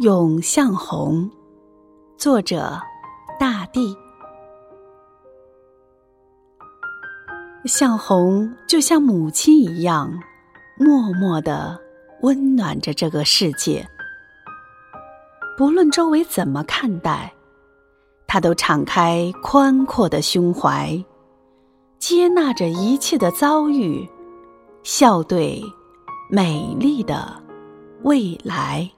咏向红，作者大地向红就像母亲一样，默默的温暖着这个世界。不论周围怎么看待，他都敞开宽阔的胸怀，接纳着一切的遭遇，笑对美丽的未来。